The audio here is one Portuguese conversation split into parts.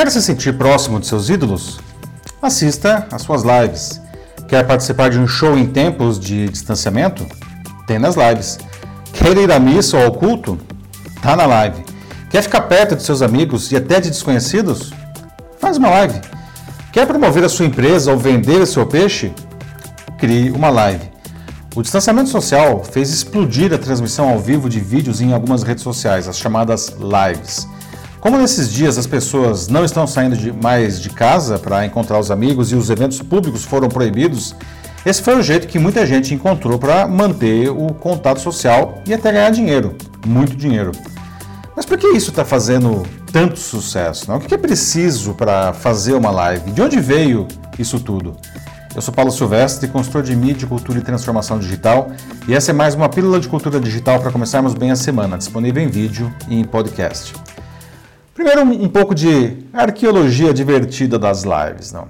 Quer se sentir próximo de seus ídolos? Assista às suas lives. Quer participar de um show em tempos de distanciamento? Tem nas lives. Quer ir à missa ou ao culto? Tá na live. Quer ficar perto de seus amigos e até de desconhecidos? Faz uma live. Quer promover a sua empresa ou vender o seu peixe? Crie uma live. O distanciamento social fez explodir a transmissão ao vivo de vídeos em algumas redes sociais, as chamadas lives. Como nesses dias as pessoas não estão saindo de, mais de casa para encontrar os amigos e os eventos públicos foram proibidos, esse foi o jeito que muita gente encontrou para manter o contato social e até ganhar dinheiro, muito dinheiro. Mas por que isso está fazendo tanto sucesso? Não? O que é preciso para fazer uma live? De onde veio isso tudo? Eu sou Paulo Silvestre, consultor de mídia, cultura e transformação digital, e essa é mais uma pílula de cultura digital para começarmos bem a semana, disponível em vídeo e em podcast. Primeiro, um pouco de arqueologia divertida das lives. Não?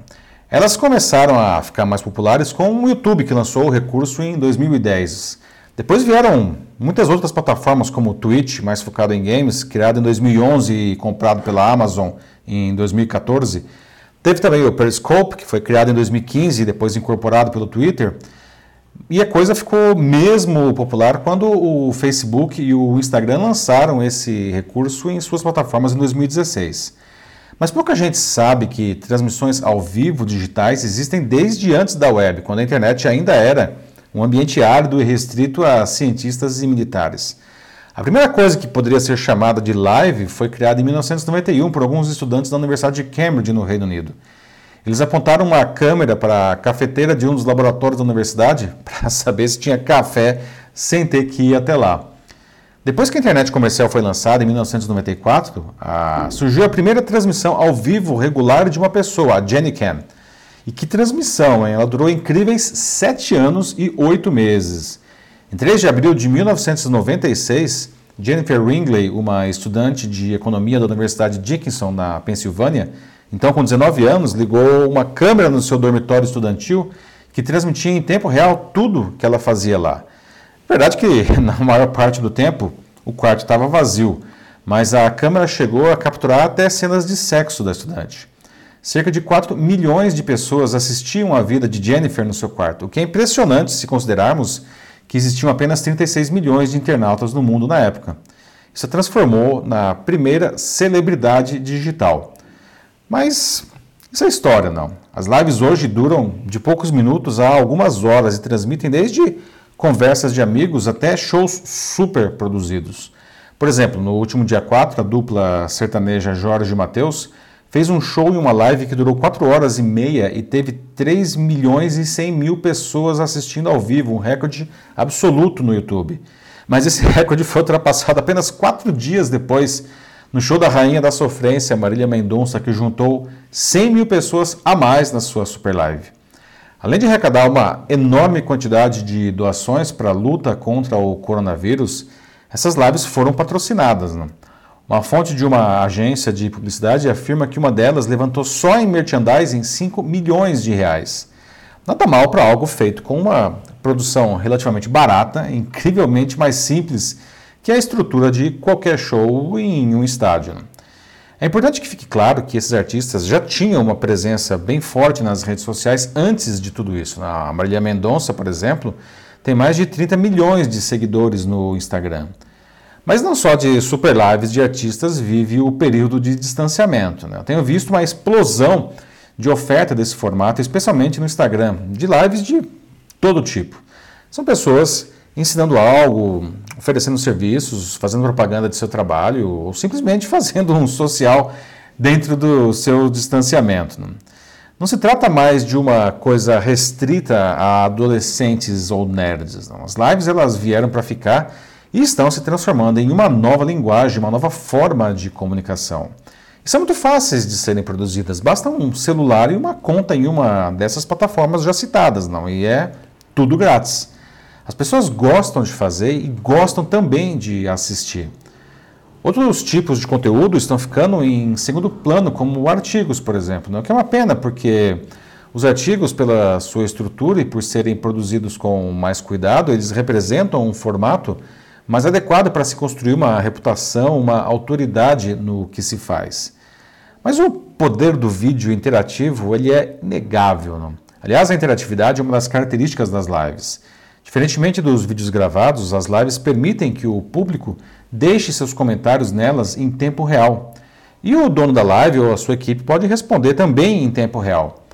Elas começaram a ficar mais populares com o YouTube, que lançou o recurso em 2010. Depois vieram muitas outras plataformas, como o Twitch, mais focado em games, criado em 2011 e comprado pela Amazon em 2014. Teve também o Periscope, que foi criado em 2015 e depois incorporado pelo Twitter. E a coisa ficou mesmo popular quando o Facebook e o Instagram lançaram esse recurso em suas plataformas em 2016. Mas pouca gente sabe que transmissões ao vivo digitais existem desde antes da web, quando a internet ainda era um ambiente árido e restrito a cientistas e militares. A primeira coisa que poderia ser chamada de live foi criada em 1991 por alguns estudantes da Universidade de Cambridge, no Reino Unido. Eles apontaram uma câmera para a cafeteira de um dos laboratórios da universidade para saber se tinha café sem ter que ir até lá. Depois que a internet comercial foi lançada em 1994, a, surgiu a primeira transmissão ao vivo regular de uma pessoa, a Jenny Can. E que transmissão, hein? Ela durou incríveis sete anos e oito meses. Em 3 de abril de 1996, Jennifer Ringley, uma estudante de economia da Universidade Dickinson, na Pensilvânia, então, com 19 anos, ligou uma câmera no seu dormitório estudantil que transmitia em tempo real tudo que ela fazia lá. Verdade que, na maior parte do tempo, o quarto estava vazio, mas a câmera chegou a capturar até cenas de sexo da estudante. Cerca de 4 milhões de pessoas assistiam à vida de Jennifer no seu quarto, o que é impressionante se considerarmos que existiam apenas 36 milhões de internautas no mundo na época. Isso a transformou na primeira celebridade digital. Mas isso é história, não. As lives hoje duram de poucos minutos a algumas horas e transmitem desde conversas de amigos até shows super produzidos. Por exemplo, no último dia 4, a dupla sertaneja Jorge e Matheus fez um show em uma live que durou 4 horas e meia e teve 3 milhões e 100 mil pessoas assistindo ao vivo, um recorde absoluto no YouTube. Mas esse recorde foi ultrapassado apenas 4 dias depois no show da Rainha da Sofrência, Marília Mendonça, que juntou 100 mil pessoas a mais na sua super live. Além de arrecadar uma enorme quantidade de doações para a luta contra o coronavírus, essas lives foram patrocinadas. Né? Uma fonte de uma agência de publicidade afirma que uma delas levantou só em merchandising 5 milhões de reais. Nada mal para algo feito com uma produção relativamente barata, incrivelmente mais simples que é a estrutura de qualquer show em um estádio. É importante que fique claro que esses artistas já tinham uma presença bem forte nas redes sociais antes de tudo isso. A Marília Mendonça, por exemplo, tem mais de 30 milhões de seguidores no Instagram. Mas não só de super lives de artistas vive o período de distanciamento. Né? Eu tenho visto uma explosão de oferta desse formato, especialmente no Instagram, de lives de todo tipo. São pessoas ensinando algo, oferecendo serviços, fazendo propaganda de seu trabalho ou simplesmente fazendo um social dentro do seu distanciamento. Né? Não se trata mais de uma coisa restrita a adolescentes ou nerds. Não. As lives elas vieram para ficar e estão se transformando em uma nova linguagem, uma nova forma de comunicação. E são muito fáceis de serem produzidas. Basta um celular e uma conta em uma dessas plataformas já citadas, não? E é tudo grátis. As pessoas gostam de fazer e gostam também de assistir. Outros tipos de conteúdo estão ficando em segundo plano, como artigos, por exemplo, né? o que é uma pena, porque os artigos, pela sua estrutura e por serem produzidos com mais cuidado, eles representam um formato mais adequado para se construir uma reputação, uma autoridade no que se faz. Mas o poder do vídeo interativo ele é negável. Não? Aliás, a interatividade é uma das características das lives. Diferentemente dos vídeos gravados, as lives permitem que o público deixe seus comentários nelas em tempo real. E o dono da live ou a sua equipe pode responder também em tempo real.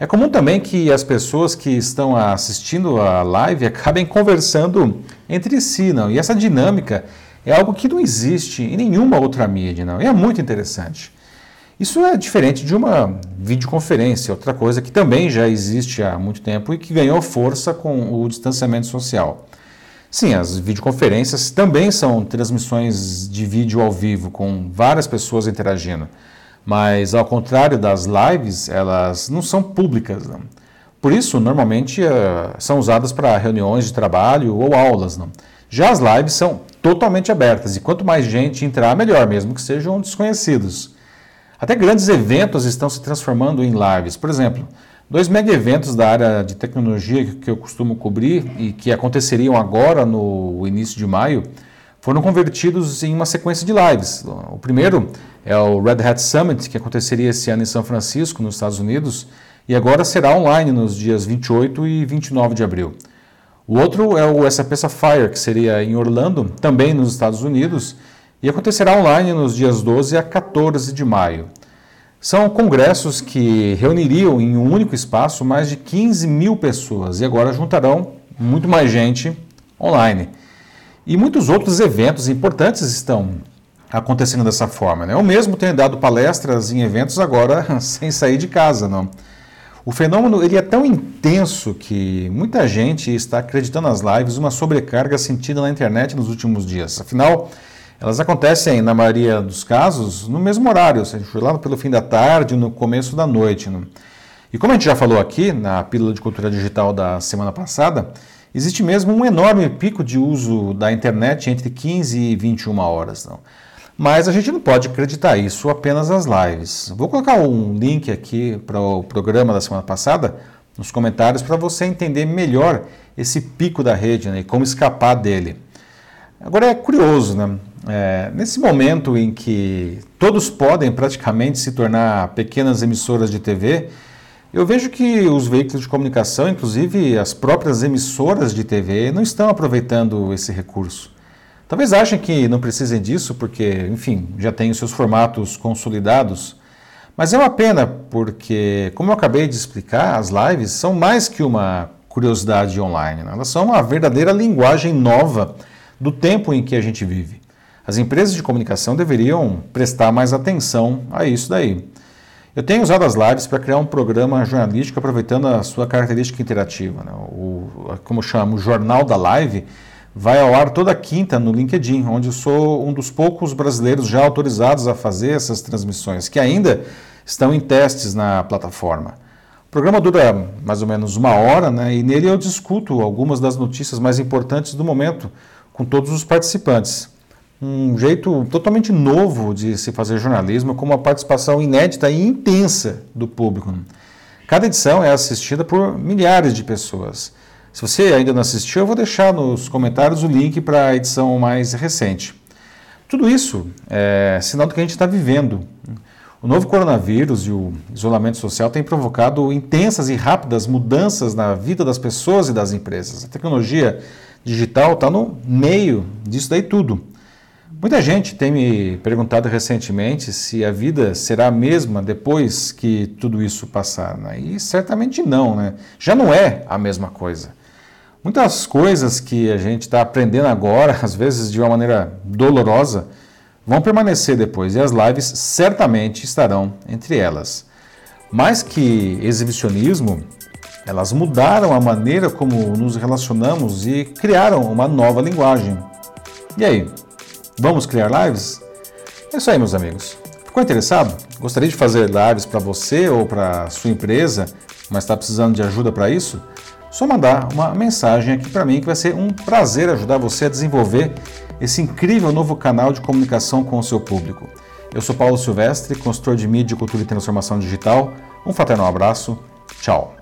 É comum também que as pessoas que estão assistindo a live acabem conversando entre si, não? E essa dinâmica é algo que não existe em nenhuma outra mídia, não? E é muito interessante. Isso é diferente de uma videoconferência, outra coisa que também já existe há muito tempo e que ganhou força com o distanciamento social. Sim, as videoconferências também são transmissões de vídeo ao vivo, com várias pessoas interagindo. Mas, ao contrário das lives, elas não são públicas. Não. Por isso, normalmente, uh, são usadas para reuniões de trabalho ou aulas. Não. Já as lives são totalmente abertas e quanto mais gente entrar, melhor, mesmo que sejam desconhecidos. Até grandes eventos estão se transformando em lives. Por exemplo, dois mega eventos da área de tecnologia que eu costumo cobrir e que aconteceriam agora no início de maio foram convertidos em uma sequência de lives. O primeiro é o Red Hat Summit, que aconteceria esse ano em São Francisco, nos Estados Unidos, e agora será online nos dias 28 e 29 de abril. O outro é o SAP Sapphire, que seria em Orlando, também nos Estados Unidos, e acontecerá online nos dias 12 a 14 de maio. São congressos que reuniriam em um único espaço mais de 15 mil pessoas e agora juntarão muito mais gente online. E muitos outros eventos importantes estão acontecendo dessa forma. Né? Eu mesmo tenho dado palestras em eventos agora sem sair de casa. Não? O fenômeno ele é tão intenso que muita gente está acreditando nas lives uma sobrecarga sentida na internet nos últimos dias. Afinal, elas acontecem, na maioria dos casos, no mesmo horário, ou seja, lá pelo fim da tarde, no começo da noite. Né? E como a gente já falou aqui na pílula de cultura digital da semana passada, existe mesmo um enorme pico de uso da internet entre 15 e 21 horas. Não? Mas a gente não pode acreditar isso apenas às lives. Vou colocar um link aqui para o programa da semana passada nos comentários para você entender melhor esse pico da rede né, e como escapar dele. Agora é curioso, né? É, nesse momento em que todos podem praticamente se tornar pequenas emissoras de TV, eu vejo que os veículos de comunicação, inclusive as próprias emissoras de TV, não estão aproveitando esse recurso. Talvez achem que não precisem disso porque, enfim, já têm os seus formatos consolidados. Mas é uma pena porque, como eu acabei de explicar, as lives são mais que uma curiosidade online. Né? Elas são uma verdadeira linguagem nova do tempo em que a gente vive. As empresas de comunicação deveriam prestar mais atenção a isso daí. Eu tenho usado as lives para criar um programa jornalístico aproveitando a sua característica interativa. Né? O, como chamo, o Jornal da Live vai ao ar toda quinta no LinkedIn, onde eu sou um dos poucos brasileiros já autorizados a fazer essas transmissões, que ainda estão em testes na plataforma. O programa dura mais ou menos uma hora né, e nele eu discuto algumas das notícias mais importantes do momento com todos os participantes um jeito totalmente novo de se fazer jornalismo, com uma participação inédita e intensa do público. Cada edição é assistida por milhares de pessoas. Se você ainda não assistiu, eu vou deixar nos comentários o link para a edição mais recente. Tudo isso é sinal do que a gente está vivendo. O novo coronavírus e o isolamento social têm provocado intensas e rápidas mudanças na vida das pessoas e das empresas. A tecnologia digital está no meio disso daí tudo. Muita gente tem me perguntado recentemente se a vida será a mesma depois que tudo isso passar. Né? E certamente não, né? Já não é a mesma coisa. Muitas coisas que a gente está aprendendo agora, às vezes de uma maneira dolorosa, vão permanecer depois e as lives certamente estarão entre elas. Mais que exibicionismo, elas mudaram a maneira como nos relacionamos e criaram uma nova linguagem. E aí, Vamos criar lives? É isso aí, meus amigos. Ficou interessado? Gostaria de fazer lives para você ou para sua empresa, mas está precisando de ajuda para isso? Só mandar uma mensagem aqui para mim que vai ser um prazer ajudar você a desenvolver esse incrível novo canal de comunicação com o seu público. Eu sou Paulo Silvestre, consultor de mídia, cultura e transformação digital. Um fraternal abraço. Tchau.